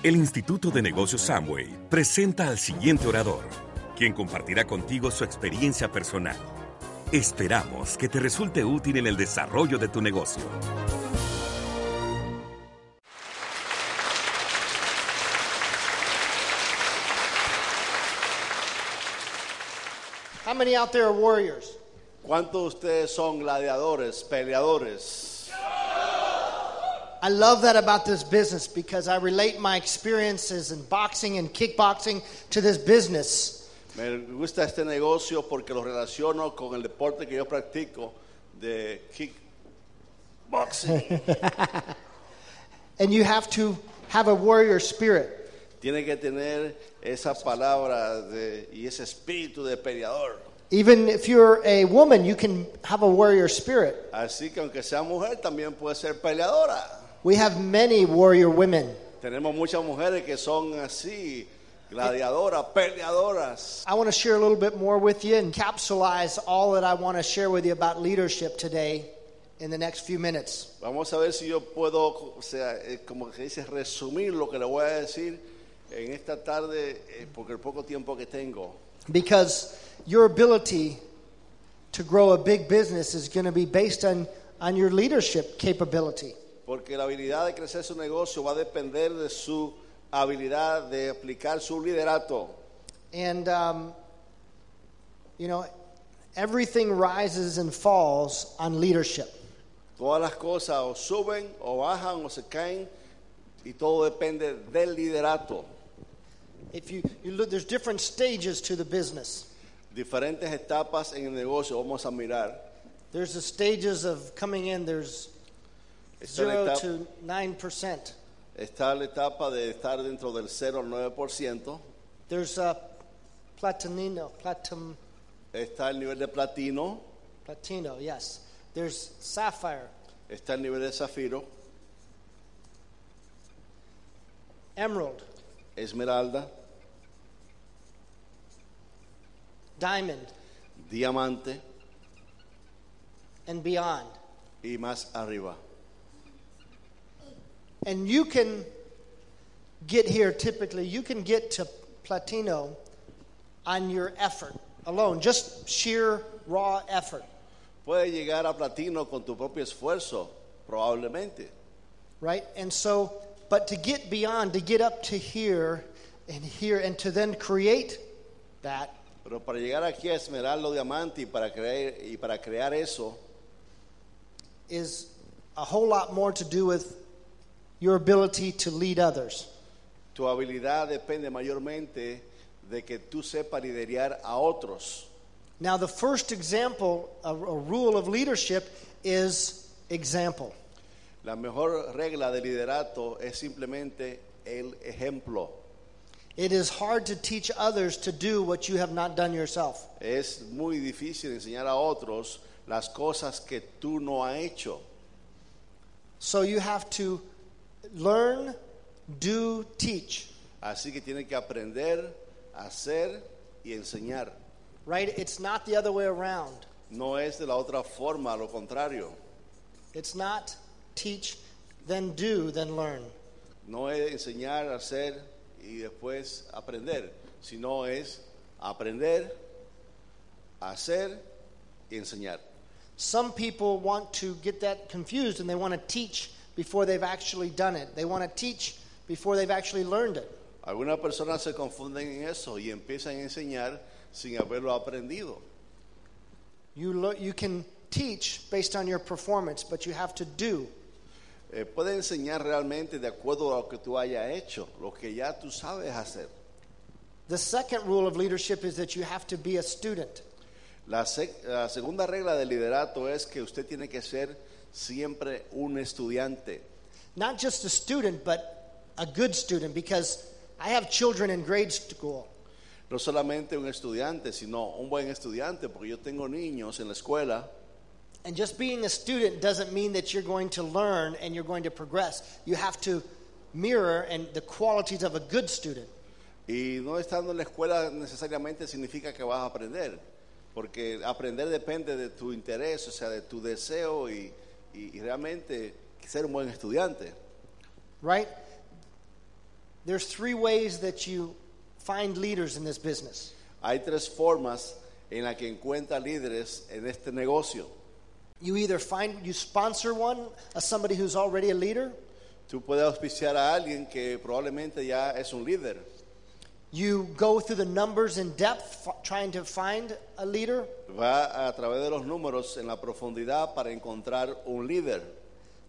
El Instituto de Negocios Samway presenta al siguiente orador, quien compartirá contigo su experiencia personal. Esperamos que te resulte útil en el desarrollo de tu negocio. How many out there are warriors? ¿Cuántos de ustedes son gladiadores, peleadores? I love that about this business because I relate my experiences in boxing and kickboxing to this business. Me gusta este negocio porque lo relaciono con el deporte que yo practico de kickboxing. And you have to have a warrior spirit. Tiene que tener esa palabra de- y ese espíritu de peleador. Even if you're a woman, you can have a warrior spirit. Así que aunque sea mujer, también puede ser peleadora. We have many warrior women. Tenemos muchas mujeres que son así, gladiadoras, peleadoras. I want to share a little bit more with you and capsulize all that I want to share with you about leadership today in the next few minutes. Vamos a ver si yo puedo, o sea, eh, como que dice, resumir lo que le voy a decir en esta tarde, eh, porque el poco tiempo que tengo. Because your ability to grow a big business is going to be based on, on your leadership capability. Porque la habilidad de crecer su negocio va a depender de su habilidad de aplicar su liderato. And, um, you know, everything rises and falls on leadership. Todas las cosas o suben o bajan o se caen y todo depende del liderato. If you, you look, there's different stages to the business. Diferentes etapas en el negocio vamos a mirar. There's the stages of coming in, there's Está la, zero etapa, to 9%. está la etapa de estar dentro del 0 al 9%. There's uh, platinino, platinum, Está el nivel de platino. platino, yes. There's sapphire, Está el nivel de zafiro, emerald, esmeralda, diamond, diamante and beyond. y más arriba. And you can get here typically, you can get to platino on your effort alone, just sheer raw effort, Puedes llegar a platino con tu propio esfuerzo, probablemente. right? And so, but to get beyond, to get up to here and here, and to then create that, Pero para llegar aquí a esmeralda diamante y para crear, y para crear eso, is a whole lot more to do with your ability to lead others. tu habilidad depende mayormente de que tú sepas liderar a otros. Now, the first example, a, a rule of leadership is example. La mejor regla de liderato es simplemente el ejemplo. It is hard to teach others to do what you have not done yourself. Es muy difícil enseñar a otros las cosas que tú no has hecho. So you have to learn, do, teach, Así que tienes que aprender, hacer y enseñar. right? It's not the other way around. No es de la otra forma, lo contrario. It's not teach, then do, then learn. No es enseñar, hacer y después aprender, sino es aprender, hacer y enseñar. Some people want to get that confused and they want to teach before they've actually done it. They want to teach before they've actually learned it. Algunas personas se confunden en eso y empiezan a enseñar sin haberlo aprendido. You, lo- you can teach based on your performance, but you have to do. Eh, puede enseñar realmente de acuerdo a lo que tú hayas hecho, lo que ya tú sabes hacer. The second rule of leadership is that you have to be a student. La, sec- la segunda regla del liderato es que usted tiene que ser siempre un estudiante. Not just a student, but a good student, because I have children in grade school. No solamente un estudiante, sino un buen estudiante, porque yo tengo niños en la escuela And just being a student doesn't mean that you're going to learn and you're going to progress. You have to mirror and the qualities of a good student. y no estando en la escuela necesariamente significa que vas a aprender, porque aprender depende de tu interés, o sea, de tu deseo y, y- y realmente ser un buen estudiante. right? there's three ways that you find leaders in this business. Hay tres formas en las que encuentra líderes en este negocio. You either find you sponsor one, as somebody who's already a leader. Tú puedes auspiciar a alguien que probablemente ya es un líder. You go through the numbers in depth, trying to find a leader. Va a través de los números en la profundidad para encontrar un líder.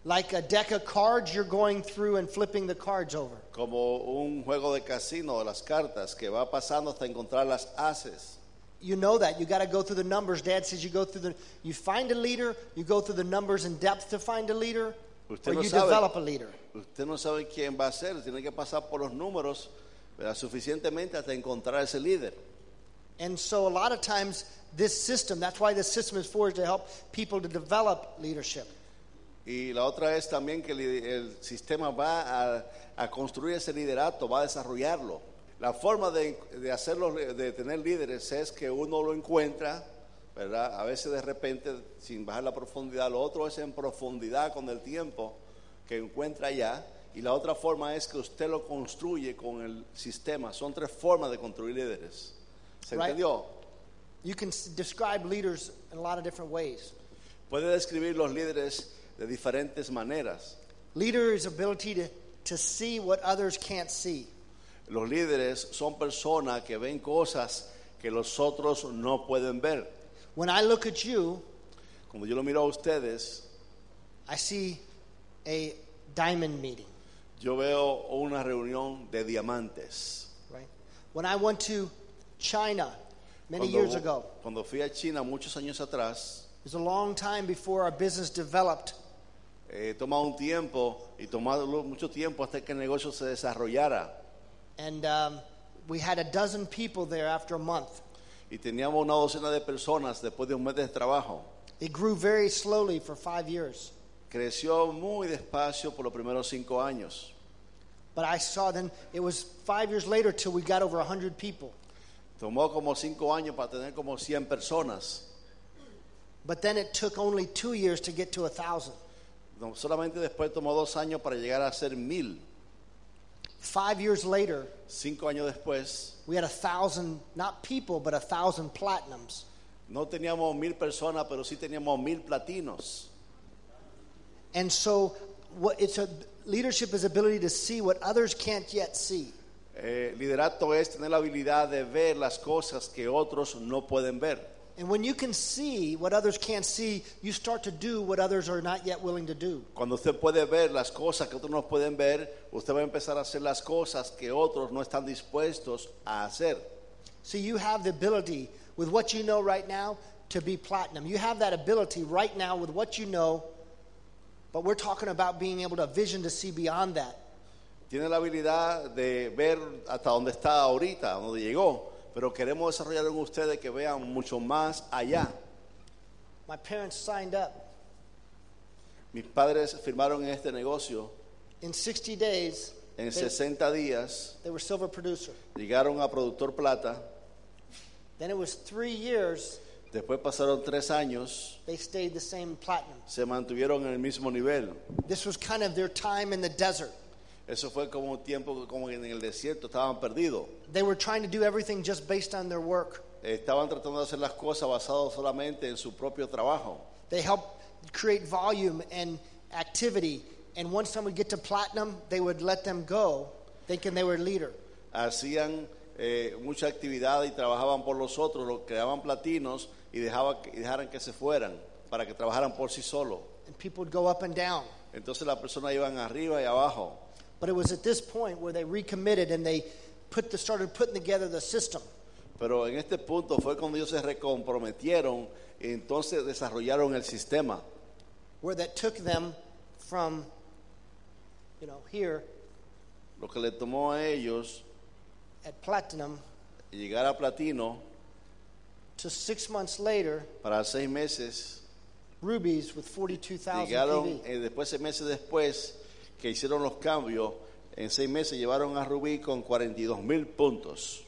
Like a deck of cards, you're going through and flipping the cards over. Como un juego de casino de las cartas que va pasando hasta encontrar las haces. You know that. You got to go through the numbers. Dad says you go through the. You find a leader. You go through the numbers in depth to find a leader, Usted or no you sabe. develop a leader. Usted no sabe quién va a ser, tiene que pasar por los números ¿verdad? suficientemente hasta encontrar ese líder. And so a lot of times this system. That's why this system is forged to help people to develop leadership. Y la otra es también que el, sistema va a, a construir ese liderato, va a desarrollarlo. La forma de, de hacerlo, de tener líderes es que uno lo encuentra, ¿verdad? A veces de repente sin bajar la profundidad. Lo otro es en profundidad con el tiempo que encuentra allá. Y la otra forma es que usted lo construye con el sistema. Son tres formas de construir líderes. ¿Se Right. entendió? You can s- describe leaders in a lot of different ways. Puede describir los líderes de diferentes maneras. Leader's ability to, to see what others can't see. Los líderes son personas que ven cosas que los otros no pueden ver. When I look at you, Cuando yo lo miro a ustedes, I see a diamond meeting, yo veo una reunión de diamantes. right? When I went to China many Cuando, years ago, cuando fui a China muchos años atrás, it was a long time before our business developed. eh, un tiempo y tomaba mucho tiempo hasta que el negocio se desarrollara. And um, we had a dozen people there after a month. Y teníamos una docena de personas después de un mes de trabajo. It grew very slowly for five years. Creció muy despacio por los primeros cinco años. But I saw then, it was five years later till we got over 100 people. Tomó como cinco años para tener como 100 personas. But then it took only two years to get to a 1,000. No, solamente después tomó dos años para llegar a ser mil. Five years later, Cinco años después, we had a thousand, not people, but a thousand platinums. no teníamos mil personas, pero sí teníamos mil platinos. And so, what it's a leadership is ability to see what others can't yet see. Eh, liderato es tener la habilidad de ver las cosas que otros no pueden ver. And when you can see what others can't see, you start to do what others are not yet willing to do. Cuando usted puede ver las cosas que otros no pueden ver, usted va a empezar a hacer las cosas que otros no están dispuestos a hacer. So you have the ability with what you know right now to be platinum. You have that ability right now with what you know, but we're talking about being able to vision to see beyond that. Tiene la habilidad de ver hasta dónde está ahorita, dónde llegó, pero queremos desarrollar en ustedes que vean mucho más allá. My parents signed up. Mis padres firmaron en este negocio In 60 days, en they, 60 días, they were silver producer. llegaron a productor plata, Then it was three years, después pasaron tres años, they stayed the same platinum. se mantuvieron en el mismo nivel. This was kind of their time in the desert. Eso fue como un tiempo como en el desierto, estaban perdidos. They were trying to do everything just based on their work. Estaban tratando de hacer las cosas basadas solamente en su propio trabajo. They helped create volume and activity. And once someone would get to platinum, they would let them go, thinking they were a leader. Hacían eh, mucha actividad y trabajaban por los otros, los creaban platinos y, dejaba, y dejaran que se fueran para que trabajaran por sí solos. And people would go up and down. Entonces las personas iban arriba y abajo. But it was at this point where they recommitted and they put the, started putting together the system. Pero en este punto fue cuando ellos se recomprometieron y entonces desarrollaron el sistema. where that took them from, you know, here Lo que le tomó a ellos at platinum llegar a platino to six months later, para seis meses, rubies with 42,000 llegaron eh, después seis meses después que hicieron los cambios, en seis meses llevaron a Rubí con 42 mil puntos.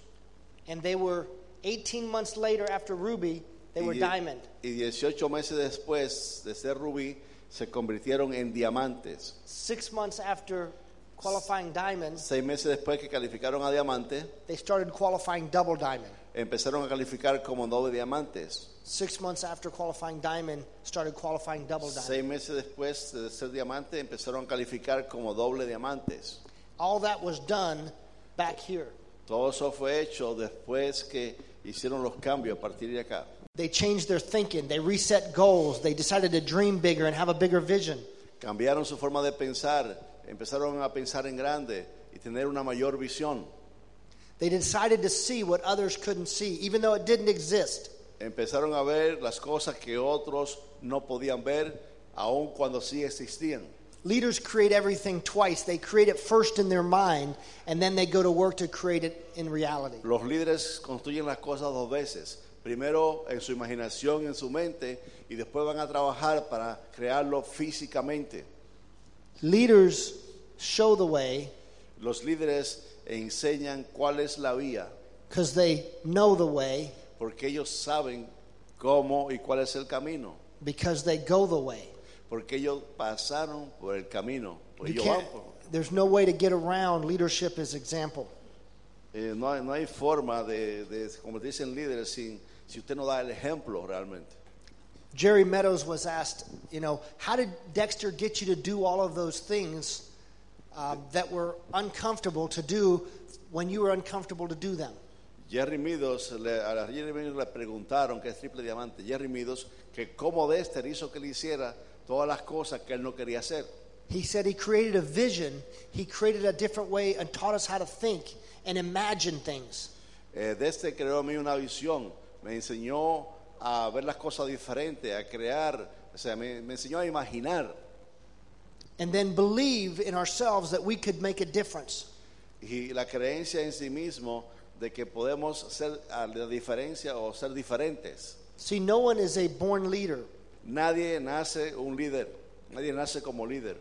And they were 18 months later after ruby, they Y were die- diamond. Y 18 meses después de ser rubí, se convirtieron en diamantes. Six months after qualifying diamonds, Seis meses después que calificaron a diamante, they started qualifying double diamond. Empezaron a calificar como doble diamantes. Six months after qualifying diamond, started qualifying double diamond. Seis meses después de ser diamante, empezaron a calificar como doble diamantes. All that was done back here. Todo eso fue hecho después que hicieron los cambios a partir de acá. They changed their thinking. They reset goals. They decided to dream bigger and have a bigger vision. Cambiaron su forma de pensar, empezaron a pensar en grande y tener una mayor visión. They decided to see what others couldn't see, even though it didn't exist. Empezaron a ver las cosas que otros no podían ver, aun cuando sí existían. Leaders create everything twice. They create it first in their mind, and then they go to work to create it in reality. Los líderes construyen las cosas dos veces. Primero en su imaginación, en su mente, y después van a trabajar para crearlo físicamente. Leaders show the way Los líderes enseñan cuál es la vía, because they know the way, porque ellos saben cómo y cuál es el camino, because they go the way. porque ellos pasaron por el camino. Pues You ellos van por- there's no way to get around leadership as example. eh, no, hay, no hay forma de, de convertirse en líderes sin, si usted no da el ejemplo realmente. Jerry Meadows was asked, you know, how did Dexter get you to do all of those things um, that were uncomfortable to do when you were uncomfortable to do them? Jerry Meadows, le, a Jerry Meadows le preguntaron, que es triple diamante, Jerry Meadows, que cómo Dexter hizo que le hiciera todas las cosas que él no quería hacer. He said he created a vision, he created a different way and taught us how to think and imagine things. Eh, Dexter creó a mí una visión, me enseñó a ver las cosas diferentes, a crear, o sea, me, me enseñó a imaginar And then believe in ourselves that we could make a difference. y la creencia en sí mismo de que podemos ser a la diferencia o ser diferentes. See, no one is a born leader. Nadie nace un líder, nadie nace como líder.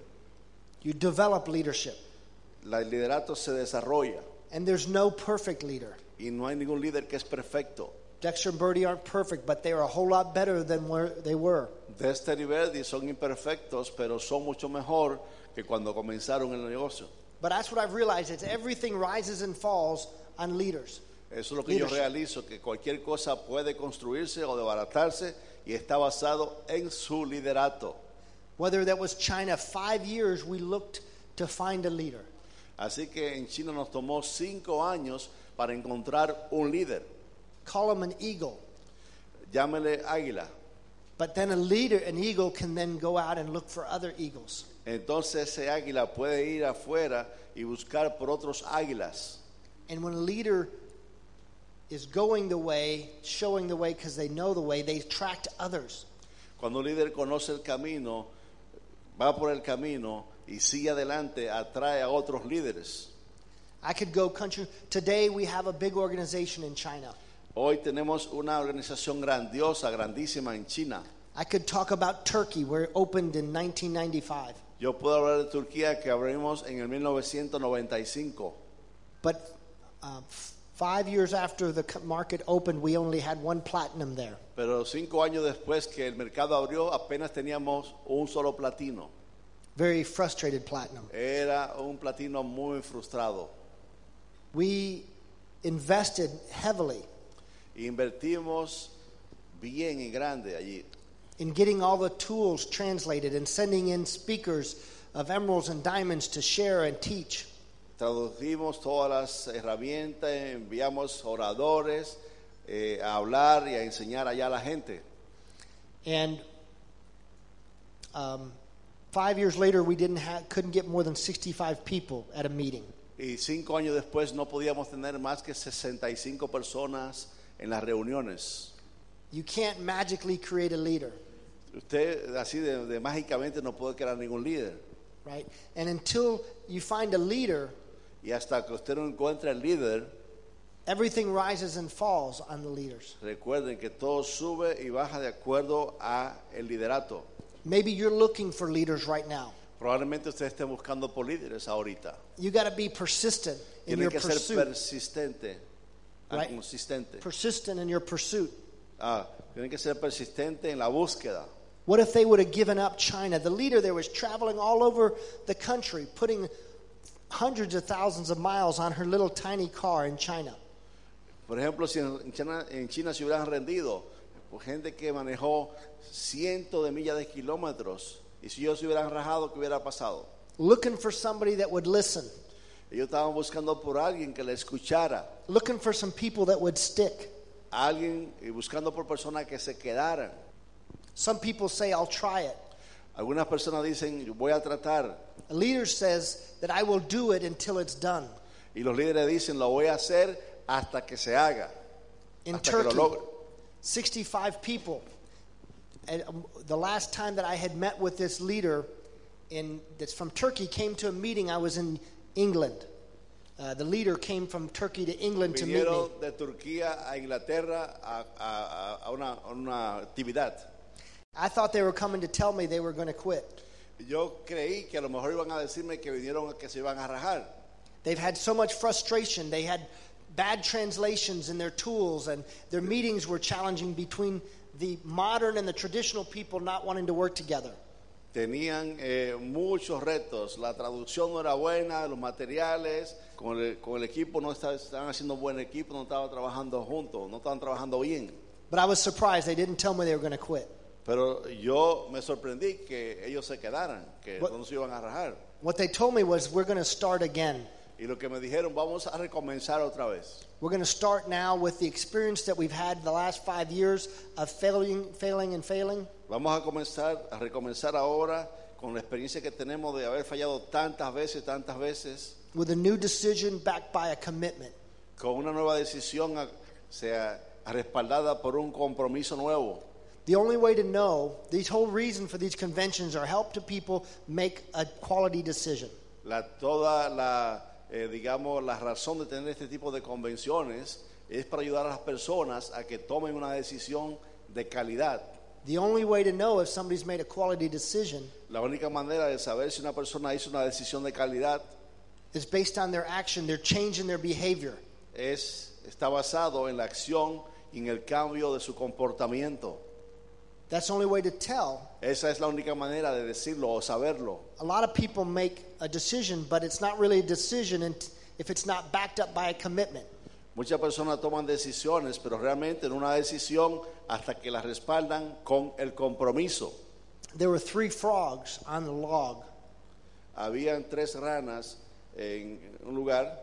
You develop leadership. La- liderato se desarrolla And there's no perfect leader. y no hay ningún líder que es perfecto. Dexter and Birdie aren't perfect, but they are a whole lot better than where they were. Dexter y Verdi son imperfectos, pero son mucho mejor que cuando comenzaron el negocio. But that's what I've realized. It's everything rises and falls on leaders. Eso es lo que yo Leadership. realizo, que cualquier cosa puede construirse o desbaratarse y está basado en su liderato. Whether that was China, five years we looked to find a leader. Así que en China nos tomó cinco años para encontrar un líder. Call him an eagle. Llámele águila. But then a leader, an eagle, can then go out and look for other eagles. Entonces ese águila puede ir afuera y buscar por otros águilas. And when a leader is going the way, showing the way because they know the way, they attract others. Cuando un líder conoce el camino, va por el camino y sigue adelante, atrae a otros líderes. I could go country. Today we have a big organization in China. Hoy tenemos una organización grandiosa, grandísima en China. I could talk about Turkey, where it opened in 1995. Yo puedo hablar de Turquía que abrimos en el 1995, But uh, five years after the market opened, we only had one platinum there. pero cinco años después que el mercado abrió apenas teníamos un solo platino. Very frustrated platinum. Era un platino muy frustrado. We invested heavily Invertimos bien y grande allí. in getting all the tools translated and sending in speakers of emeralds and diamonds to share and teach. Traducimos todas las herramientas, enviamos oradores eh, a hablar y a enseñar allá a la gente. And um, five years later, we didn't have, couldn't get more than 65 people at a meeting. Y cinco años después no podíamos tener más que 65 personas en las reuniones. You can't magically create a leader, Usted así de, de mágicamente no puede crear ningún líder. right? And until you find a leader, Y hasta que usted no encuentre el líder, everything rises and falls on the leaders. recuerden que todo sube y baja de acuerdo a el liderato. Maybe you're looking for leaders right now. Probablemente usted esté buscando por líderes ahorita. You got to be persistent in Tiene your que ser pursuit. persistente, Right. consistente. Persistent in your pursuit. Ah, tiene que ser persistente en la búsqueda. What if they would have given up China? The leader there was traveling all over the country, putting hundreds of thousands of miles on her little tiny car in China. Por ejemplo, si en China, en China se hubieran rendido, pues gente que manejó cientos de millas de kilómetros, y si ellos se hubieran rajado, ¿qué hubiera pasado? Looking for somebody that would listen, Ellos estaban buscando por alguien que le escuchara, looking for some people that would stick. alguien y buscando por personas que se quedaran. Some people say, I'll try it. Algunas personas dicen, yo voy a tratar, A leader says that I will do it until it's done. y los líderes dicen, lo voy a hacer hasta que se haga, In hasta que lo Turkey, logre. 65 people. And um, the last time that I had met with this leader in, that's from Turkey came to a meeting. I was in England. Uh, the leader came from Turkey to England to meet me. Vinieron de Turquía a Inglaterra a, a- a una, a una actividad. I thought they were coming to tell me they were going to quit. Yo creí que a lo mejor iban a decirme que vinieron que se iban a rajar. They've had so much frustration. They had bad translations in their tools, and their meetings were challenging between the modern and the traditional people not wanting to work together. Tenían eh, muchos retos. La traducción no era buena, los materiales, con el, con el equipo no estaban, estaban haciendo buen equipo, no estaban trabajando juntos, no estaban trabajando bien. But I was surprised. They didn't tell me they were going to quit. Pero yo me sorprendí que ellos se quedaran, que What- no se iban a rajar. What they told me was, we're going to start again. Y lo que me dijeron, vamos a recomenzar otra vez. We're going to start now with the experience that we've had the last five years of failing, failing, and failing. Vamos a comenzar, a recomenzar ahora con la experiencia que tenemos de haber fallado tantas veces, tantas veces, with a new decision backed by a commitment. con una nueva decisión sea respaldada por un compromiso nuevo. The only way to know, these whole reason for these conventions are help to people make a quality decision. La, toda la, eh, digamos, la razón de tener este tipo de convenciones es para ayudar a las personas a que tomen una decisión de calidad. The only way to know if somebody's made a quality decision La única manera de saber si una persona hizo una decisión de calidad is based on their action, their change in their behavior. es, está basado en la acción y en el cambio de su comportamiento. That's the only way to tell. Esa es la única manera de decirlo o saberlo. A lot of people make a decision, but it's not really a decision if it's not backed up by a commitment. Muchas personas toman decisiones, pero realmente en una decisión hasta que la respaldan con el compromiso. There were three frogs on the log, Habían tres ranas en un lugar.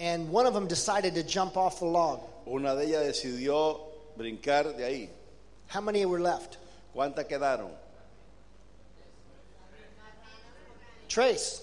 and one of them decided to jump off the log. Una de ellas decidió brincar de ahí. How many were left? ¿Cuántas quedaron? Trace.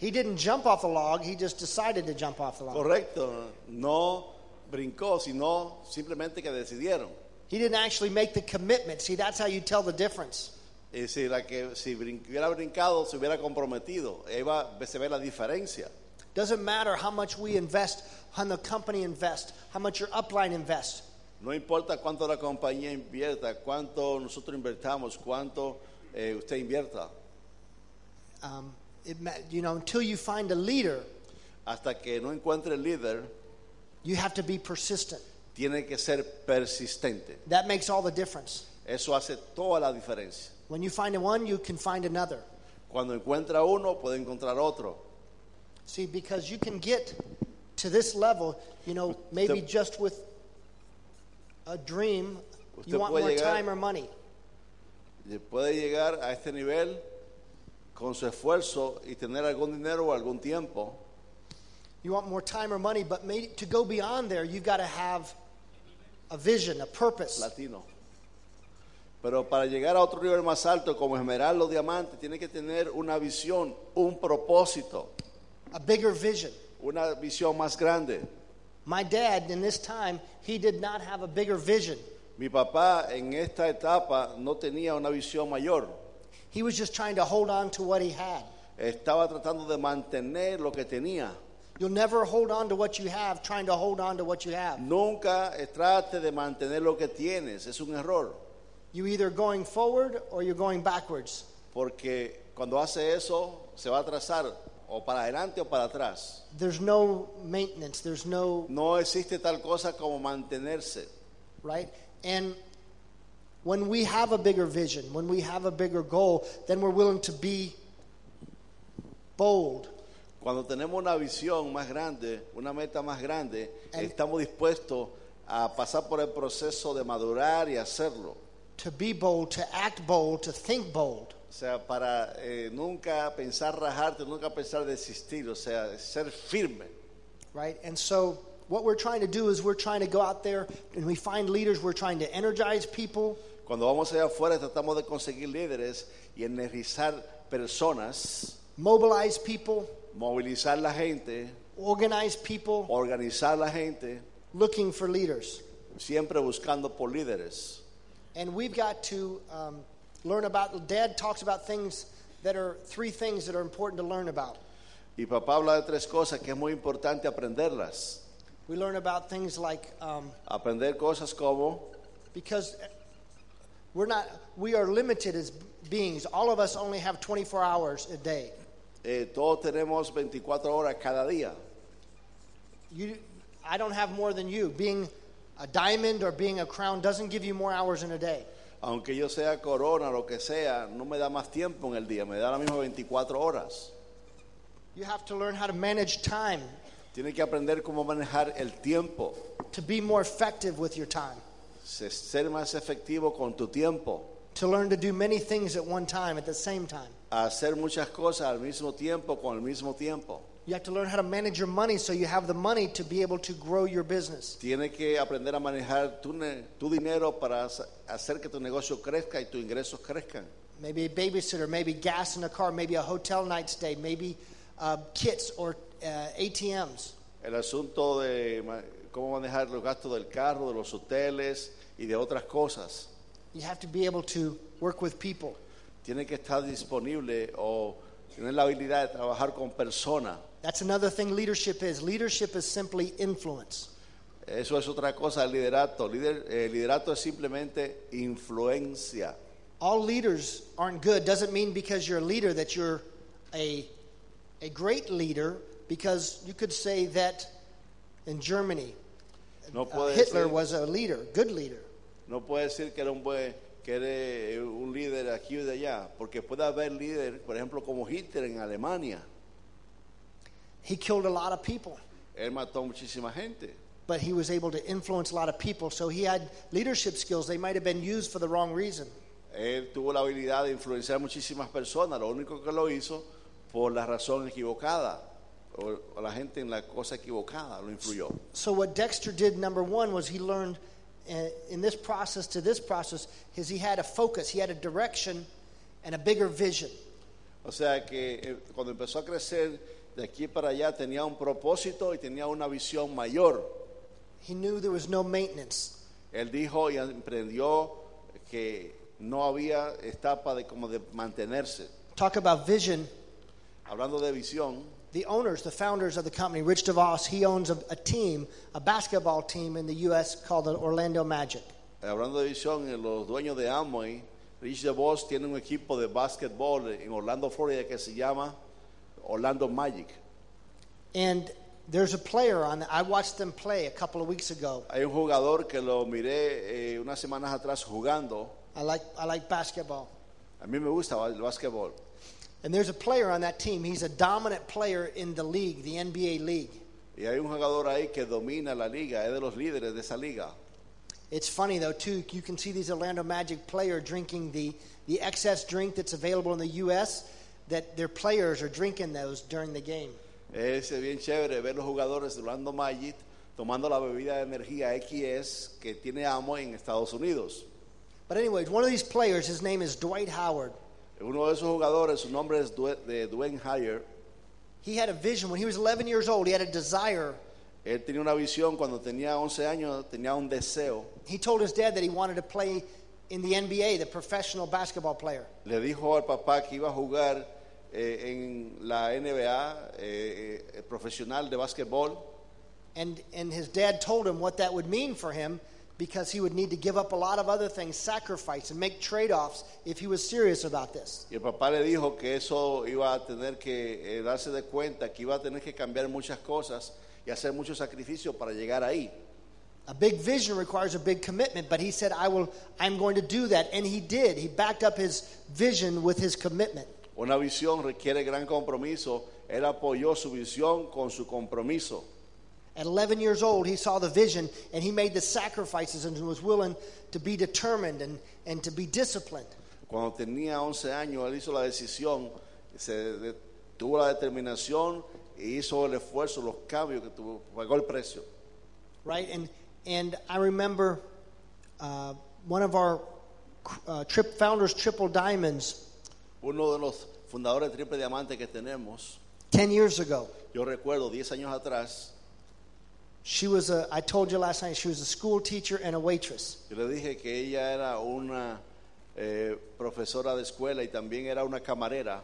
He didn't jump off the log, he just decided to jump off the log. Correcto, no brincó, sino simplemente que decidieron. He didn't actually make the commitment. See, that's how you tell the difference. Y si, la que, si brin- hubiera brincado, se hubiera comprometido. Ahí va- se ve la diferencia. Doesn't matter how much we invest, how the company invest, how much your upline invests. No importa cuánto la compañía invierta, cuánto nosotros invertamos, cuánto eh, usted invierta. Um, it, ma- you know, until you find a leader, Hasta que no encuentre el líder, you have to be persistent. tiene que ser persistente. That makes all the difference. Eso hace toda la diferencia. When you find one, you can find another. Cuando encuentra uno, puede encontrar otro. See, because you can get to this level, you know, maybe Usted- just with a dream, you want puede more llegar- time or money. Y puede llegar a este nivel con su esfuerzo y tener algún dinero o algún tiempo, You want more time or money, but maybe to go beyond there, you've got to have a vision, a purpose. latino. Pero para llegar a otro nivel más alto como esmeralda o diamante, tiene que tener una visión, un propósito, a bigger vision. una visión más grande. My dad, in this time, he did not have a bigger vision. Mi papá en esta etapa no tenía una visión mayor. He was just trying to hold on to what he had. Estaba tratando de mantener lo que tenía. You'll never hold on to what you have trying to hold on to what you have. Nunca trate de mantener lo que tienes. Es un error. You either going forward or you're going backwards. Porque cuando hace eso, se va a trazar o para adelante o para atrás. There's no maintenance, there's no, No existe tal cosa como mantenerse. right? And when we have a bigger vision, when we have a bigger goal, then we're willing to be bold. Cuando tenemos una visión más grande, una meta más grande, And- estamos dispuestos a pasar por el proceso de madurar y hacerlo. to be bold, to act bold, to think bold. O sea, para eh, nunca pensar rajarte, nunca pensar desistir, o sea, ser firme. right? And so what we're trying to do is we're trying to go out there and we find leaders, we're trying to energize people, Cuando vamos allá afuera tratamos de conseguir líderes y energizar personas, mobilize people, movilizar la gente, organize people, organizar la gente, looking for leaders. siempre buscando por líderes. And we've got to um, learn about, Dad talks about things that are three things that are important to learn about. Y papá habla de tres cosas que es muy importante aprenderlas. We learn about things like, um, Aprender cosas como because we're not, we are limited as beings. All of us only have 24 hours a day. eh, todos tenemos 24 horas cada día. You, I don't have more than you. Being a diamond or being a crown doesn't give you more hours in a day. Aunque yo sea corona, lo que sea, no me da más tiempo en el día, me da la misma 24 horas. You have to learn how to manage time, Tienes que aprender cómo manejar el tiempo, to be more effective with your time, ser más efectivo con tu tiempo, to learn to do many things at one time, at the same time. a hacer muchas cosas al mismo tiempo con el mismo tiempo. You have to learn how to manage your money so you have the money to be able to grow your business. Tienes que aprender a manejar tu, tu dinero para hacer que tu negocio crezca y tus ingresos crezcan. Maybe a babysitter, maybe gas in a car, maybe a hotel night stay, maybe uh, kits or uh, ATMs. El asunto de cómo manejar los gastos del carro, de los hoteles y de otras cosas. You have to be able to work with people. Tiene que estar disponible o tener la habilidad de trabajar con personas. That's another thing leadership is. Leadership is simply influence. Eso es otra cosa, el liderato. Lider- eh, liderato es simplemente influencia. All leaders aren't good. Doesn't mean because you're a leader that you're a, a great leader, because you could say that in Germany, No uh, Hitler decir, was a leader, good leader. no puede decir que era un buen que eres un líder aquí o de allá, porque puede haber líderes, por ejemplo, como Hitler en Alemania. He killed a lot of people, Él mató muchísima gente, but he was able to influence a lot of people. So he had leadership skills. They might have been used for the wrong reason. Él tuvo la habilidad de influenciar muchísimas personas, lo único que lo hizo por la razón equivocada, o, o la gente en la cosa equivocada lo influyó. So what Dexter did, number one, was he learned uh, in this process to this process, is he had a focus, he had a direction, and a bigger vision. O sea que eh, cuando empezó a crecer de aquí para allá tenía un propósito y tenía una visión mayor. He knew there was no maintenance. Él dijo y emprendió que no había etapa de como de mantenerse. Talk about vision. Hablando de visión, The owners, the founders of the company, Rich DeVos, he owns a, a team, a basketball team in the U.S. called the Orlando Magic. hablando de visión, eh, los dueños de Amway, Rich DeVos tiene un equipo de básquetbol en Orlando, Florida que se llama Orlando Magic. And there's a player on. I watched them play a couple of weeks ago. Hay un jugador que lo miré eh, unas semanas atrás jugando. I like I like basketball. A mí me gusta el básquetbol. And there's a player on that team. He's a dominant player in the league, the NBA league. Y hay un jugador ahí que domina la liga, es de los líderes de esa liga. It's funny though too. You can see these Orlando Magic player drinking the the XS drink that's available in the U.S. That their players are drinking those during the game. Es bien chévere ver los jugadores de Orlando Magic tomando la bebida de energía XS que tiene Amway en Estados Unidos. But anyways, one of these players, his name is Dwight Howard. Uno de esos jugadores, su nombre es Dwayne Heyer. He had a vision when he was 11 years old. He had a desire. Él tenía una visión cuando tenía 11 años, tenía un deseo. He told his dad that he wanted to play in the NBA, the professional basketball player. Le dijo al papá que iba a jugar eh, en la NBA eh, eh, profesional de básquetbol. And, and his dad told him what that would mean for him because he would need to give up a lot of other things, sacrifice, and make trade offs if he was serious about this. Y el papá le dijo que eso iba a tener que eh, darse de cuenta, que iba a tener que cambiar muchas cosas y hacer muchos sacrificios para llegar ahí. A big vision requires a big commitment, but he said, I will, I'm going to do that. And he did. He backed up his vision with his commitment. Una visión requiere gran compromiso. Él apoyó su visión con su compromiso. At 11 years old, he saw the vision and he made the sacrifices and was willing to be determined and, and to be disciplined. Cuando tenía 11 años, él hizo la decisión, se tuvo la determinación y hizo el esfuerzo, los cambios que tuvo, pagó el precio. right? And and I remember uh, one of our uh, trip founders, Triple Diamonds, Uno de los fundadores de Triple Diamante que tenemos, ten years ago. yo recuerdo 10 años atrás, She was a. I told you last night. She was a school teacher and a waitress. yo le dije que ella era una eh, profesora de escuela y también era una camarera.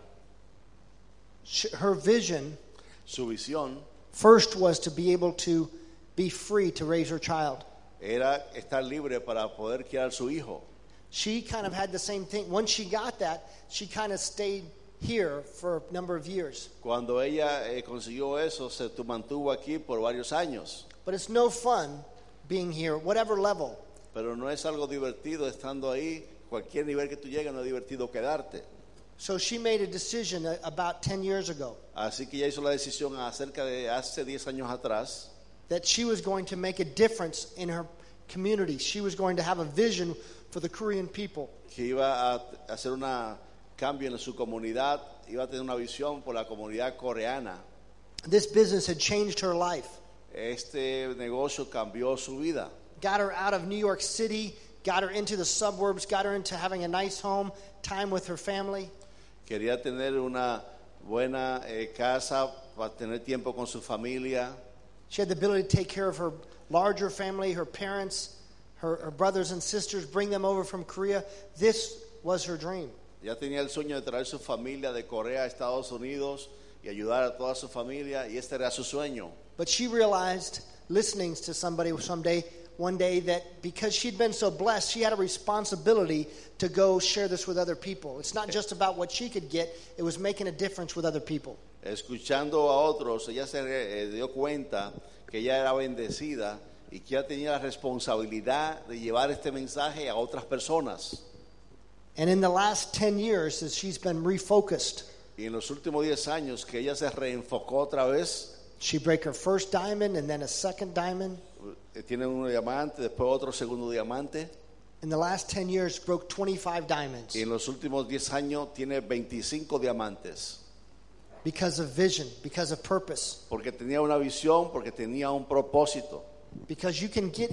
She, her vision Su visión first was to be able to be free to raise her child. era estar libre para poder criar su hijo. She kind of had the same thing. Once she got that, she kind of stayed here for a number of years. Cuando ella eh, consiguió eso, se tu- mantuvo aquí por varios años. But it's no fun being here, whatever level. Pero no es algo divertido estando ahí. Cualquier nivel que tú llegues no es divertido quedarte. So she made a decision about 10 years ago Así que ella hizo la decisión acerca de hace 10 años atrás that she was going to make a difference in her community. She was going to have a vision for the Korean people. que iba a hacer un cambio en su comunidad, iba a tener una visión por la comunidad coreana. This business had changed her life, Este negocio cambió su vida. got her out of New York City, got her into the suburbs, got her into having a nice home, time with her family. Quería tener una buena eh, casa para tener tiempo con su familia. She had the ability to take care of her larger family, her parents, her, her brothers and sisters, bring them over from Korea. This was her dream. Ya tenía el sueño de traer su familia de Corea a Estados Unidos y ayudar a toda su familia y este era su sueño. But she realized, listening to somebody someday, one day, that because she'd been so blessed, she had a responsibility to go share this with other people. It's not just about what she could get, it was making a difference with other people. Escuchando a otros, ella se eh, dio cuenta que ella era bendecida y que ella tenía la responsabilidad de llevar este mensaje a otras personas. And in the last 10 years, as she's been refocused, Y en los últimos 10 años que ella se reenfocó otra vez, she break her first diamond and then a second diamond. tiene un diamante, después otro segundo diamante, In the last 10 years, broke 25 diamonds y en los últimos 10 años tiene 25 diamantes, because of vision, because of purpose. porque tenía una visión, porque tenía un propósito. Because you can get,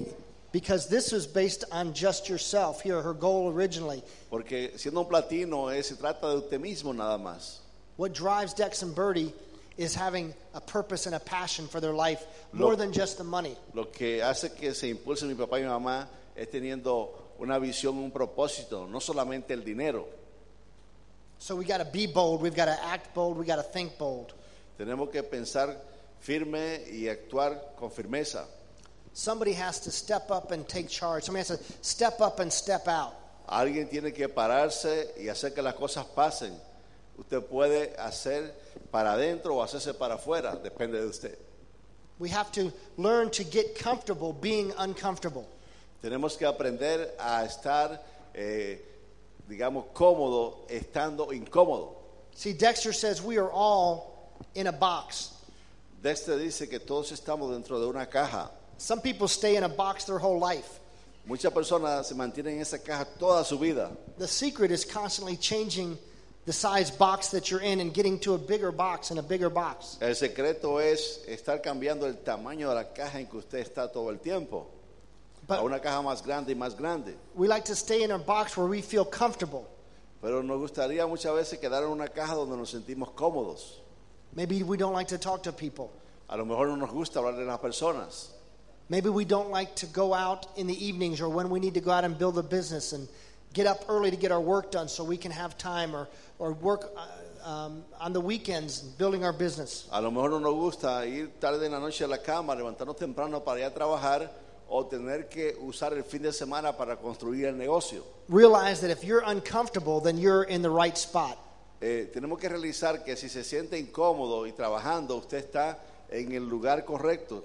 because this was based on just yourself. Here, her goal originally. Porque siendo un platino eh, se trata de usted mismo nada más. What drives Dex and Birdie is having a purpose and a passion for their life more Lo- than just the money. Lo que hace que se impulse mi papá y mi mamá es teniendo una visión, un propósito, no solamente el dinero. So we got to be bold. We've got to act bold. We got to think bold. Tenemos que pensar firme y actuar con firmeza. Somebody has to step up and take charge. Somebody has to step up and step out. Alguien tiene que pararse y hacer que las cosas pasen. Usted puede hacer para adentro o hacerse para afuera, depende de usted. We have to learn to get comfortable being uncomfortable. Tenemos que aprender a estar, eh, digamos, cómodo estando incómodo. See, Dexter says we are all in a box. Dexter dice que todos estamos dentro de una caja. Some people stay in a box their whole life. Muchas personas se mantienen en esa caja toda su vida. The secret is constantly changing the size box that you're in and getting to a bigger box and a bigger box. El secreto es estar cambiando el tamaño de la caja en que usted está todo el tiempo. a una caja más grande y más grande. we like to stay in a box where we feel comfortable. Pero nos gustaría muchas veces quedar en una caja donde nos sentimos cómodos. Maybe we don't like to talk to people. A lo mejor no nos gusta hablar de las personas. Maybe we don't like to go out in the evenings or when we need to go out and build a business and get up early to get our work done so we can have time or, or work uh, um, on the weekends building our business. A lo mejor no nos gusta ir tarde en la noche a la cama, levantarnos temprano para ir a trabajar o tener que usar el fin de semana para construir el negocio. Realize that if you're uncomfortable, then you're in the right spot. Eh, tenemos que realizar que si se siente incómodo y trabajando, usted está en el lugar correcto.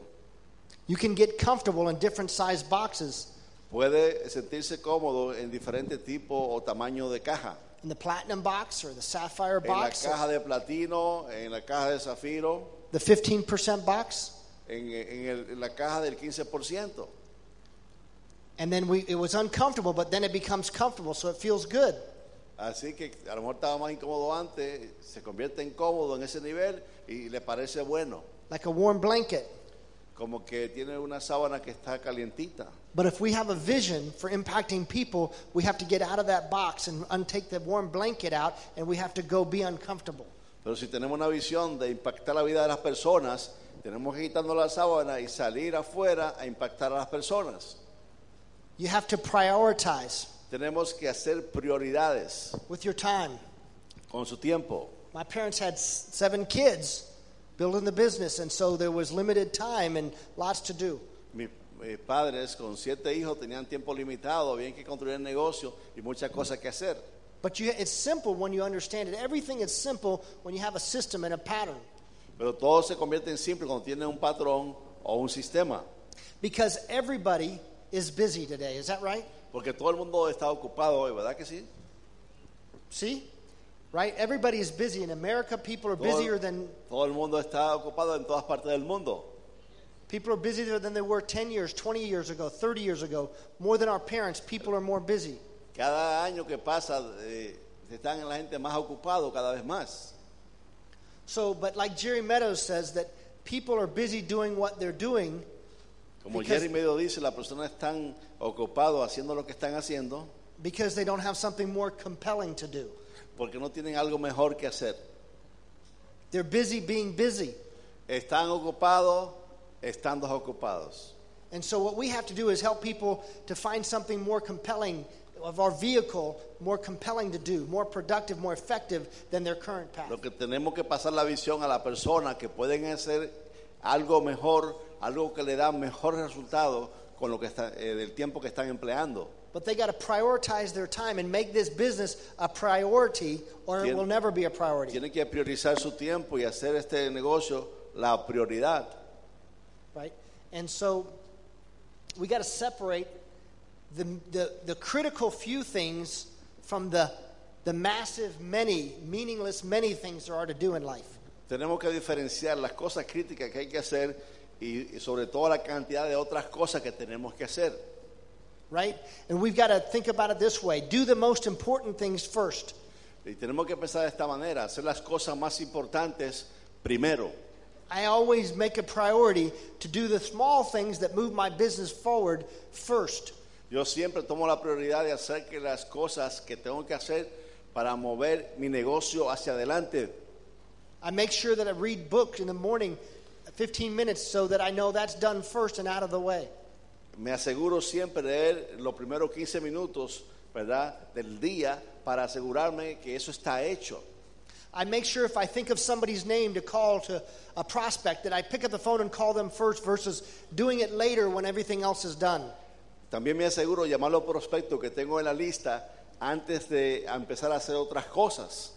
You can get comfortable in different size boxes, Puede sentirse cómodo en diferente tipo o tamaño de caja. In the platinum box or the sapphire en la box, caja de platino, en la caja de zafiro, the 15% box. en, en el- en la caja del 15%. And then we, it was uncomfortable, but then it becomes comfortable, so it feels good. Así que a lo mejor estaba más incómodo antes, se convierte en cómodo en ese nivel y le parece bueno, like a warm blanket. Como que tiene una sábana que está calientita. But if we have a vision for impacting people, we have to get out of that box and untake the warm blanket out, and we have to go be uncomfortable. Pero si tenemos una visión de impactar la vida de las personas, tenemos que quitarnos la sábana y salir afuera a impactar a las personas. You have to prioritize Tenemos que hacer prioridades with your time. con su tiempo. My parents had s- seven kids building the business, and so there was limited time and lots to do. Mis, mis eh, padres con siete hijos tenían tiempo limitado, habían que construir el negocio y muchas cosas que hacer. But you, it's simple when you understand it. Everything is simple when you have a system and a pattern. Pero todo se convierte en simple cuando tiene un patrón o un sistema. Because everybody is busy today. Is that right? Porque todo el mundo está ocupado hoy, ¿verdad que sí? See? Right? Everybody is busy. In America, people are busier than todo el mundo está ocupado en todas partes del mundo. people are busier than they were 10 years, 20 years ago, 30 years ago. More than our parents, people are more busy. Cada año que pasa eh, están la gente más ocupado cada vez más. So, but like Jerry Meadows says that people are busy doing what they're doing Como Jerry medio dice, las personas están ocupados haciendo lo que están haciendo because they don't have something more compelling to do. Porque no tienen algo mejor que hacer. They're busy being busy. Están ocupados estando ocupados. And so, what we have to do is help people to find something more compelling of our vehicle, more compelling to do, more productive, more effective than their current path. Lo que tenemos que pasar la visión a la persona que pueden hacer algo mejor, algo que le da mejor resultado con lo que está, eh, del tiempo que están empleando. But they got to prioritize their time and make this business a priority, or it will never be a priority. Tienen que priorizar su tiempo y hacer este negocio la prioridad. right? And so we got to separate the, the, the critical few things from the, the massive many, meaningless many things there are to do in life. Tenemos que diferenciar las cosas críticas que hay que hacer y, y sobre todo la cantidad de otras cosas que tenemos que hacer. Right? And we've got to think about it this way do the most important things first. Y tenemos que pensar de esta manera, hacer las cosas más importantes primero. I always make a priority to do the small things that move my business forward first. Yo siempre tomo la prioridad de hacer que las cosas que tengo que hacer para mover mi negocio hacia adelante. I make sure that I read books in the morning, 15 minutes, so that I know that's done first and out of the way. Me aseguro siempre de leer los primeros 15 minutos, ¿verdad?, del día para asegurarme que eso está hecho. I make sure if I think of somebody's name to call to a prospect that I pick up the phone and call them first versus doing it later when everything else is done. También me aseguro llamar a los prospectos que tengo en la lista antes de empezar a hacer otras cosas.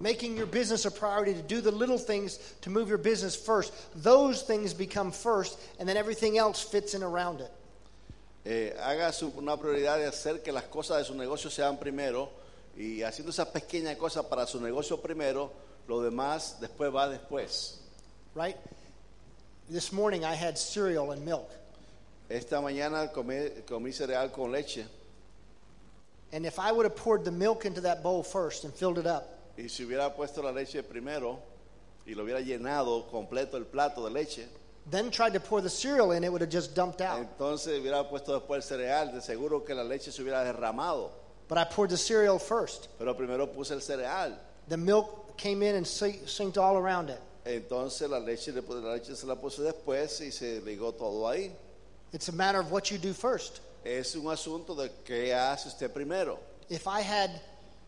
Making your business a priority to do the little things to move your business first. Those things become first, and then everything else fits in around it. Eh, haga su- una prioridad de hacer que las cosas de su negocio sean primero y haciendo esas pequeñas cosas para su negocio primero, lo demás después va después. Right? This morning I had cereal and milk. Esta mañana comí, comí cereal con leche And if I would have poured the milk into that bowl first and filled it up, y si hubiera puesto la leche primero y lo hubiera llenado completo el plato de leche, then tried to pour the cereal in, it would have just dumped out. entonces hubiera puesto después el cereal, de seguro que la leche se hubiera derramado. But I poured the cereal first. Pero primero puse el cereal. The milk came in and si- sinked all around it. Entonces la leche, la leche se la puse después y se ligó todo ahí. It's a matter of what you do first. Es un asunto de qué hace usted primero. If I had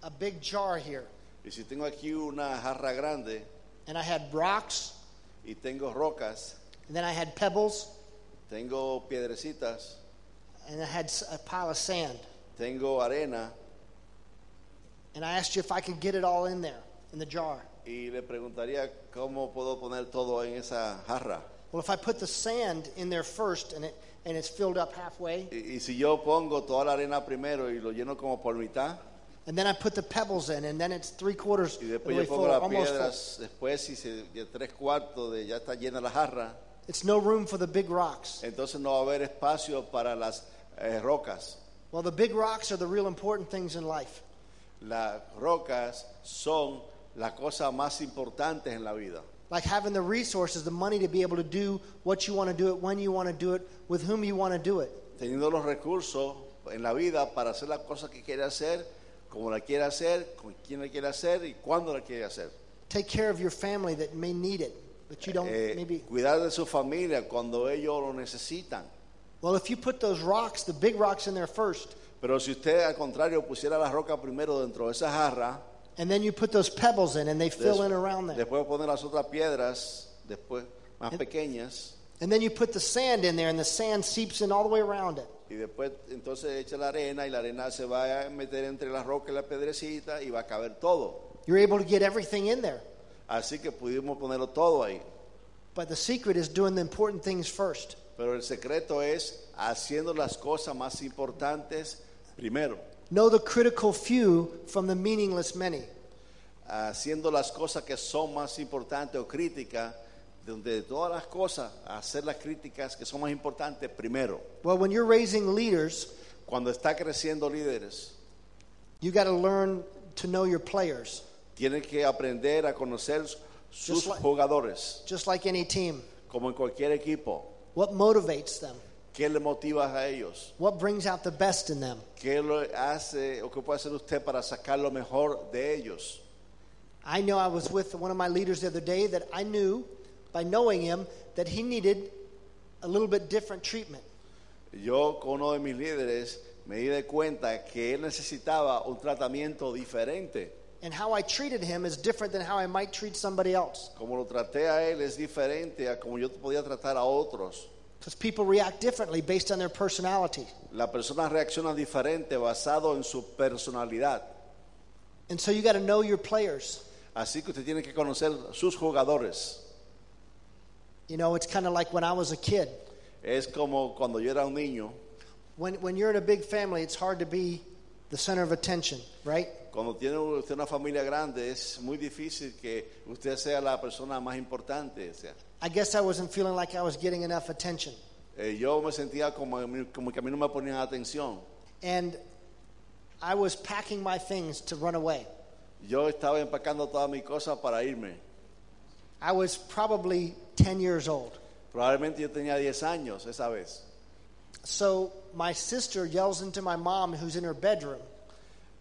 a big jar here Y si tengo aquí una jarra grande and I had rocks y tengo rocas, and then I had pebbles. Tengo piedrecitas, and I had a pile of sand. Tengo arena. And I asked you if I could get it all in there in the jar. y le preguntaría cómo puedo poner todo en esa jarra. Well, if I put the sand in there first and it and it's filled up halfway, Y, y si yo pongo toda la arena primero y lo lleno como por mitad, And then I put the pebbles in, and then it's three quarters Y después yo pongo full, las almost full. piedras, después si se, de tres cuartos de ya está llena la jarra, It's no room for the big rocks. entonces no va a haber espacio para las eh, rocas. Well, the big rocks are the real important things in life. Las rocas son las cosas más importantes en la vida. Like having the resources, the money to be able to do what you want to do it, when you want to do it, with whom you want to do it. Teniendo los recursos en la vida para hacer las cosas que quiere hacer, como la quiere hacer, con quién la quiere hacer y cuándo la quiere hacer. Take care of your family that may need it, but you don't Eh, maybe. cuidar de su familia cuando ellos lo necesitan. Well, if you put those rocks, the big rocks in there first, Pero si usted al contrario pusiera la roca primero dentro de esa jarra, and then you put those pebbles in and they fill in around there. después poner las otras piedras, después más pequeñas, And then you put the sand in there and the sand seeps in all the way around it. y después entonces echa la arena y la arena se va a meter entre la roca y la pedrecita y va a caber todo. You're able to get everything in there. Así que pudimos ponerlo todo ahí. But the secret is doing the important things first. Pero el secreto es haciendo las cosas más importantes primero, Know the critical few from the meaningless many. haciendo las cosas que son más importantes o críticas, donde de todas las cosas, hacer las críticas que son más importantes primero. Well, when you're raising leaders, Cuando está creciendo líderes, you got to learn to know your players, tienen que aprender a conocer sus Just like- jugadores, just like any team. como en cualquier equipo. What motivates them? ¿Qué le motiva a ellos? What brings out the best in them? ¿Qué lo hace o qué puede hacer usted para sacar lo mejor de ellos? I know I was with one of my leaders the other day that I knew by knowing him that he needed a little bit different treatment. Yo con uno de mis líderes me di de cuenta que él necesitaba un tratamiento diferente. And how I treated him is different than how I might treat somebody else. Como lo traté a él es diferente a como yo podía tratar a otros. Because people react differently based on their personality. La persona reacciona diferente basado en su personalidad. And so you got to know your players. Así que usted tiene que conocer sus jugadores. You know, it's kind of like when I was a kid. Es como cuando yo era un niño, When, when you're in a big family, it's hard to be the center of attention, right? cuando tiene usted una familia grande es muy difícil que usted sea la persona más importante. o sea. I guess I wasn't feeling like I was getting enough attention. Eh, yo me sentía como, como que a mí no me ponían atención. And I was packing my things to run away. Yo estaba empacando todas mis cosas para irme. I was probably 10 years old. Probablemente yo tenía 10 años esa vez. So my sister yells into my mom, who's in her bedroom,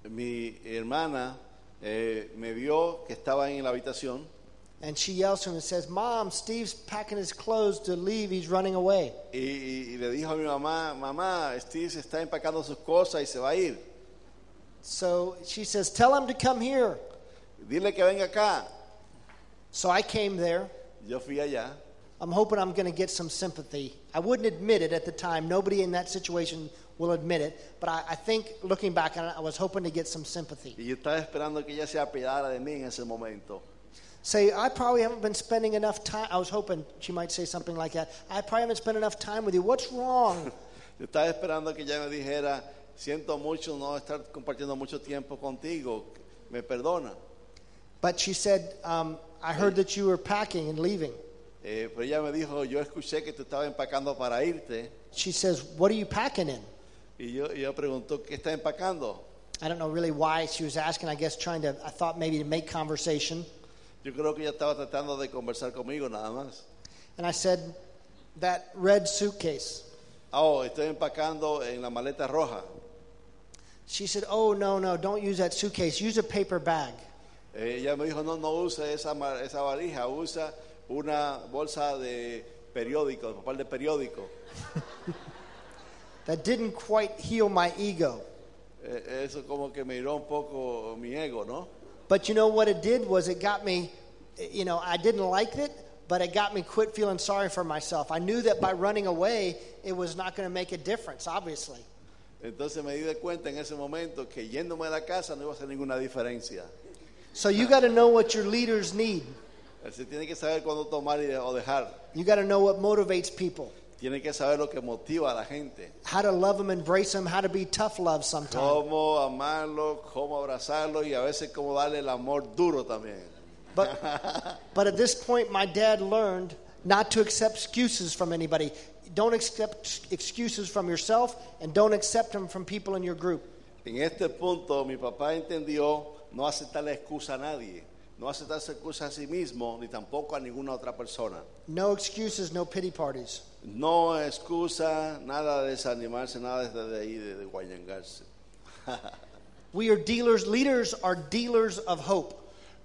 Mi hermana eh, me vio que estaba en la habitación and she yells to him and says, Mom, Steve's packing his clothes to leave. He's running away. y, y- y le dijo a mi mamá, mamá, Steve se está empacando sus cosas y se va a ir. So she says, Tell him to come here. Dile que venga acá. So I came there. Yo fui allá. I'm hoping I'm going to get some sympathy. I wouldn't admit it at the time. Nobody in that situation will admit it. But I, I think looking back on it, I was hoping to get some sympathy. Y yo estaba esperando que ella se apiadara de mí en ese momento. Say, I probably haven't been spending enough time. I was hoping she might say something like that. I probably haven't spent enough time with you. What's wrong? Yo estaba esperando que ella me dijera, siento mucho no estar compartiendo mucho tiempo contigo. ¿Me perdona? But she said, um, I heard that you were packing and leaving. Eh, pero ella me dijo, yo escuché que tú estabas empacando para irte. She says, What are you packing in? Y yo, yo preguntó, ¿qué estás empacando? I don't know really why she was asking. I guess trying to, I thought maybe to make conversation. Yo creo que ella estaba tratando de conversar conmigo nada más. And I said, That red suitcase. Oh, estoy empacando en la maleta roja. She said, Oh, no, no, don't use that suitcase. Use a paper bag. Eh, ella me dijo, no, no usa esa, esa valija, usa una bolsa de periódico, de papel de periódico. That didn't quite heal my ego. Eh, eso como que me hiró un poco mi ego, ¿no? But you know what it did was it got me, you know, I didn't like it, but it got me quit feeling sorry for myself. I knew that by running away, it was not going to make a difference, obviously. Entonces me di de cuenta en ese momento que yéndome de la casa no iba a hacer ninguna diferencia. So you got to know what your leaders need. Se tiene que saber cuándo tomar y o dejar. You got to know what motivates people. Tiene que saber lo que motiva a la gente. how to love them, embrace them, how to be tough love sometimes. Cómo amarlo, cómo abrazarlo y a veces cómo darle el amor duro también. But, but at this point, my dad learned not to accept excuses from anybody. Don't accept excuses from yourself, and don't accept them from people in your group. En este punto mi papá entendió no aceptarle excusa a nadie, no aceptarse excusa a sí mismo ni tampoco a ninguna otra persona. No excuses, no pity parties. No excusa, nada de desanimarse, nada desde ahí de, de guayangarse. We are dealers. Leaders are dealers of hope.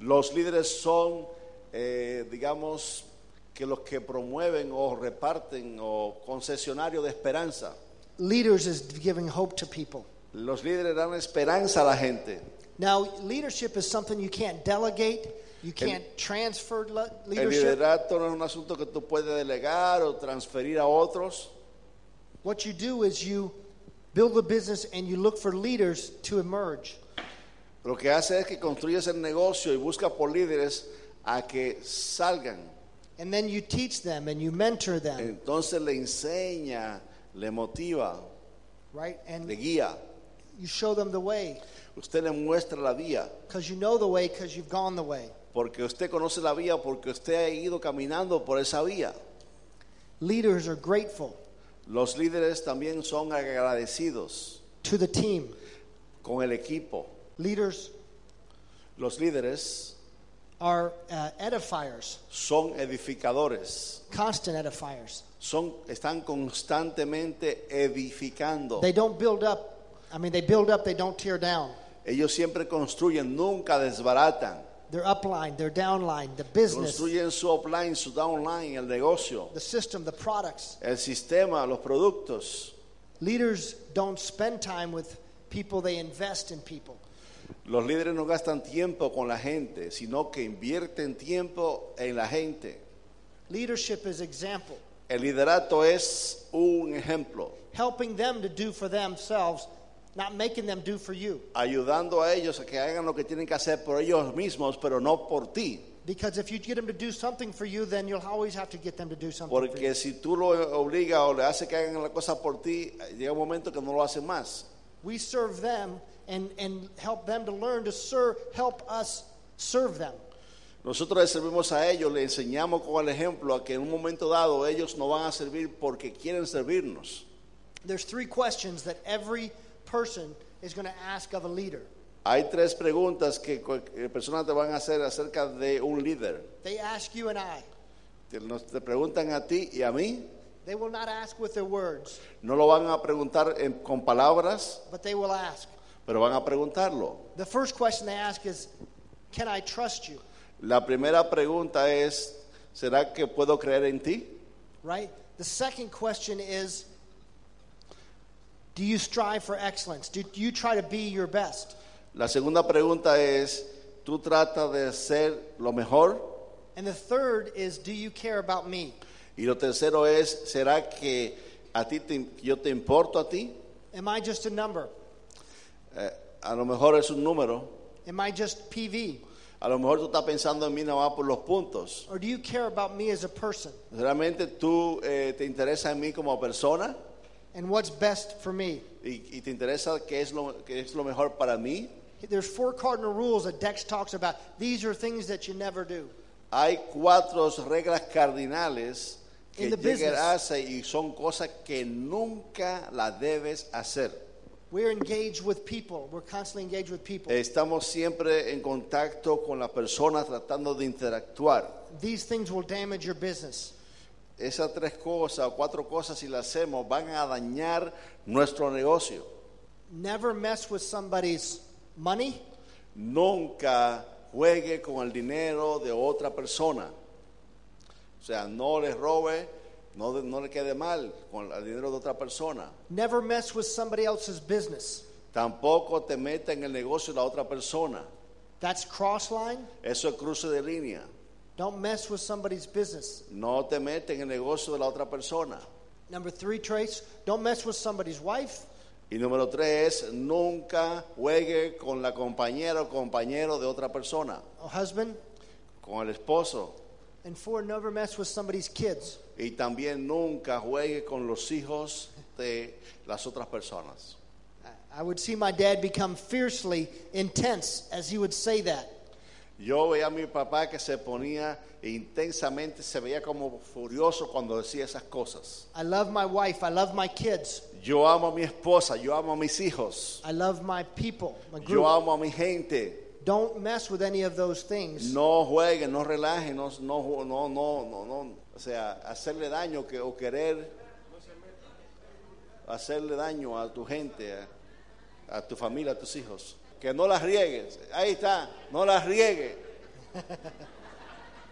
Los líderes son, eh, digamos, que los que promueven o reparten o concesionarios de esperanza. Leaders is giving hope to people. Los líderes dan esperanza a la gente. Now, leadership is something you can't delegate. You can't transfer le- El leadership. liderato no es un asunto que tú puedes delegar o transferir a otros. What you do is you build a business and you look for leaders to emerge. Lo que hace es que construyes el negocio y busca por líderes a que salgan. And then you teach them and you mentor them, Entonces le enseña, le motiva, right? and, le guía. You show them the way Usted le muestra la vía, because you know the way because you've gone the way. porque usted conoce la vía, porque usted ha ido caminando por esa vía. Leaders are grateful Los líderes también son agradecidos to the team. con el equipo. Leaders Los líderes are uh, edifiers, son edificadores, constant edifiers. son, están constantemente edificando. They don't build up. I mean, they build up, they don't tear down. Ellos siempre construyen, nunca desbaratan. Their upline, their downline, the business, Construyen su upline, su downline, el negocio, the system, the products. el sistema, los productos. Leaders don't spend time with people, they invest in people. Los líderes no gastan tiempo con la gente, sino que invierten tiempo en la gente. Leadership is example, El liderato es un ejemplo, helping them to do for themselves, not making them do for you. ayudando a ellos a que hagan lo que tienen que hacer por ellos mismos, pero no por ti. Because if you get them to do something for you, then you'll always have to get them to do something for you. Porque si tú lo obligas o le haces que hagan la cosa por ti, llega un momento que no lo hacen más. We serve them and, and help them to learn to serve, help us serve them. Nosotros les servimos a ellos, les enseñamos con el ejemplo a que en un momento dado ellos no van a servir porque quieren servirnos. There's three questions that every person is going to ask of a leader. Hay tres preguntas que cualquier persona te van a hacer acerca de un líder. They ask you and I. Te, nos- te preguntan a ti y a mí. They will not ask with their words, No lo van a preguntar en- con palabras, but they will ask. pero van a preguntarlo. The first question they ask is, Can I trust you? La primera pregunta es, ¿será que puedo creer en ti? Right? The second question is, Do you strive for excellence? Do you try to be your best? La segunda pregunta es, ¿tú tratas de ser lo mejor? And the third is, Do you care about me? Y lo tercero es, ¿será que a ti te- yo te importo a ti? Am I just a number? Eh, a lo mejor es un número. Am I just PV? A lo mejor tú estás pensando en mí nada más por los puntos. Or do you care about me as a person ¿Realmente tú eh, te interesa en mí como persona? And what's best for me? ¿Y, y te interesa qué es, lo, qué es lo mejor para mí? There's four cardinal rules that Dex talks about. These are things that you never do. Hay cuatro reglas cardinales que In the llegarás y son cosas que nunca las debes hacer. We're engaged with people. We're constantly engaged with people. Estamos siempre en contacto con las personas tratando de interactuar. These things will damage your business. Esas tres cosas o cuatro cosas, si las hacemos, van a dañar nuestro negocio. Never mess with somebody's money. Nunca juegue con el dinero de otra persona. O sea, no le robe, no le quede mal con el dinero de otra persona. Never mess with somebody else's business. Tampoco te meta en el negocio de la otra persona. That's cross line. Eso es cruce de línea. Don't mess with somebody's business. No te metas en el negocio de la otra persona. Number three trace don't mess with somebody's wife. Y número tres, nunca juegue con la compañera o compañero de otra persona, or husband. con el esposo. And four, never mess with somebody's kids. Y también nunca juegue con los hijos de las otras personas. I would see my dad become fiercely intense as he would say that. Yo veía a mi papá que se ponía intensamente, se veía como furioso cuando decía esas cosas. I love my wife. I love my kids. Yo amo a mi esposa, yo amo a mis hijos, I love my people, my group. yo amo a mi gente. Don't mess with any of those things. No jueguen, no relajen, no, no, no, no, no. O sea, hacerle daño que, o querer hacerle daño a tu gente, a, a tu familia, a tus hijos. Que no las riegues. Ahí está, no las riegue.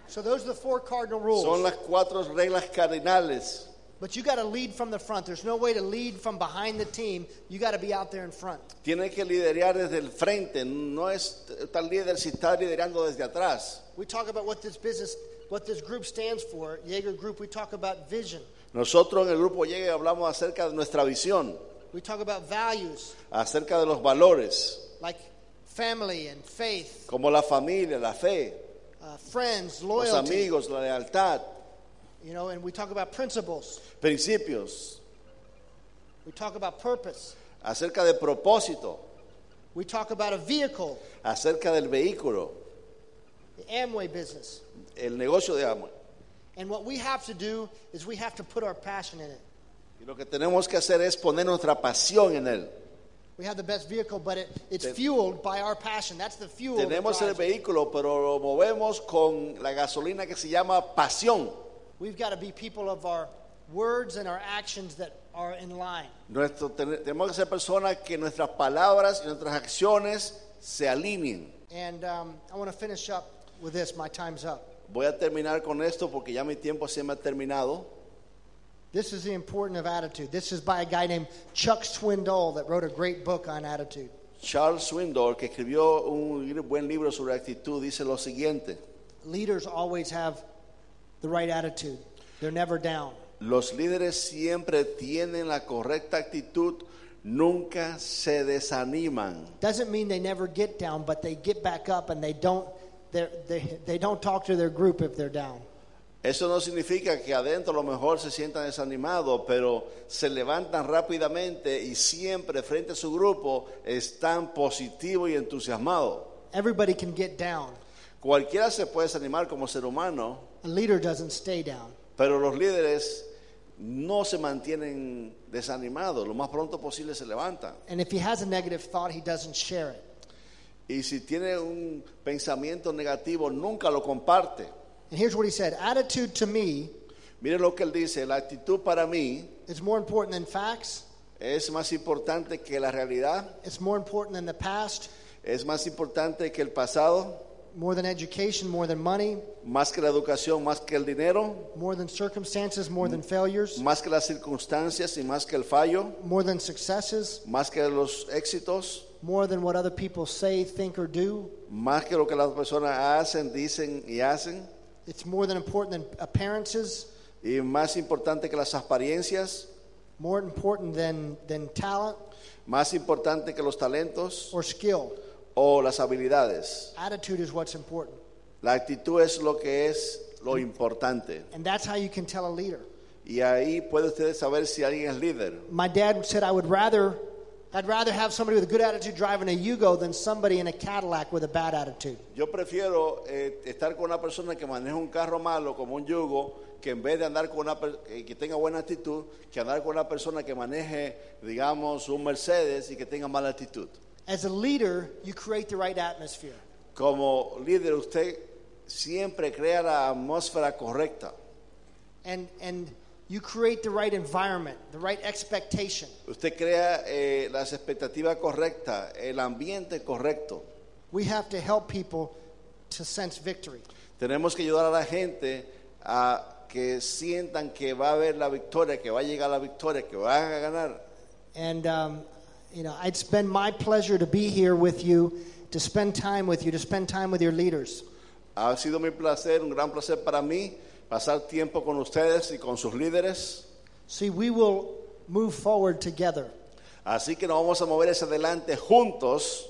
So those are the four cardinal rules. Son las cuatro reglas cardinales. But you got to lead from the front. There's no way to lead from behind the team. You got to be out there in front. Tienes que liderar desde el frente. No es tal líder si está liderando desde atrás. We talk about what this business, what this group stands for. Jaeger Group. We talk about vision. Nosotros en el grupo hablamos acerca de nuestra visión, We talk about values acerca de los valores, like family and faith, como la familia, la fe, uh, friends, los loyalty. amigos, la lealtad, You know, and we talk about principles. principios, We talk about purpose. acerca de propósito, We talk about a vehicle, acerca del vehículo, the Amway business. el negocio de amo. And what we have to do is we have to put our passion in it. Y lo que tenemos que hacer es poner nuestra pasión en él. We have the best vehicle, but it, it's fueled by our passion. That's the fuel. Tenemos el vehículo, pero lo movemos con la gasolina que se llama pasión. We've got to be people of our words and our actions that are in line. Nuestro, ten- tenemos que ser personas que nuestras palabras y nuestras acciones se alineen. And um, I want to finish up with this. My time's up. Voy a terminar con esto porque ya mi tiempo se me ha terminado. This is the importance of attitude. This is by a guy named Chuck Swindoll that wrote a great book on attitude. Charles Swindoll, que escribió un buen libro sobre actitud, dice lo siguiente. Leaders always have the right attitude. They're never down. Los líderes siempre tienen la correcta actitud, nunca se desaniman. Doesn't mean they never get down, but they get back up and they don't they're- they they don't talk to their group if they're down. Eso no significa que adentro a lo mejor se sientan desanimados, pero se levantan rápidamente y siempre frente a su grupo están positivos y entusiasmados. Everybody can get down. Cualquiera se puede desanimar como ser humano, A leader doesn't stay down. pero los líderes no se mantienen desanimados, lo más pronto posible se levantan. And if he has a negative thought, he doesn't share it. Y si tiene un pensamiento negativo, nunca lo comparte. And here's what he said Attitude to me Mire lo que él dice, la actitud para mí is more important than facts, es más importante que la realidad, it's more important than the past, es más importante que el pasado, more than education, more than money, más que la educación, más que el dinero, more than circumstances, more than failures, más que las circunstancias y más que el fallo, more than successes, más que los éxitos, more than what other people say, think, or do. más que lo que las personas hacen, dicen y hacen, It's more than important than appearances, y más importante que las apariencias, more important than, than talent más importante que los talentos or skill. o las habilidades. Attitude is what's important. La actitud es lo que es lo importante. And that's how you can tell a leader. Y ahí puede usted saber si alguien es líder. My dad said I would rather I'd rather have somebody with a good attitude driving a Yugo than somebody in a Cadillac with a bad attitude. Yo prefiero eh, estar con una persona que maneja un carro malo como un yugo que en vez de andar con una eh, que tenga buena actitud, que andar con una persona que maneje, digamos, un Mercedes y que tenga mala actitud. As a leader, you create the right atmosphere. Como líder usted siempre crea la atmósfera correcta. And and you create the right environment, the right expectation. Usted crea eh, las expectativas correctas, el ambiente correcto. We have to help people to sense victory. Tenemos que ayudar a la gente a que sientan que va a haber la victoria, que va a llegar la victoria, que van a ganar. And um, you know, it's been my pleasure to be here with you, to spend time with you, to spend time with your leaders. Ha sido mi placer, un gran placer para mí pasar tiempo con ustedes y con sus líderes. See, we will move forward together. Así que nos vamos a mover hacia adelante juntos.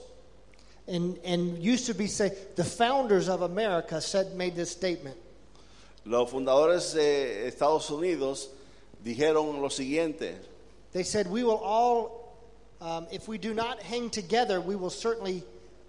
And and used to be say the founders of America said made this statement. Los fundadores de Estados Unidos dijeron lo siguiente, They said, We will all, um, if we do not hang together, we will certainly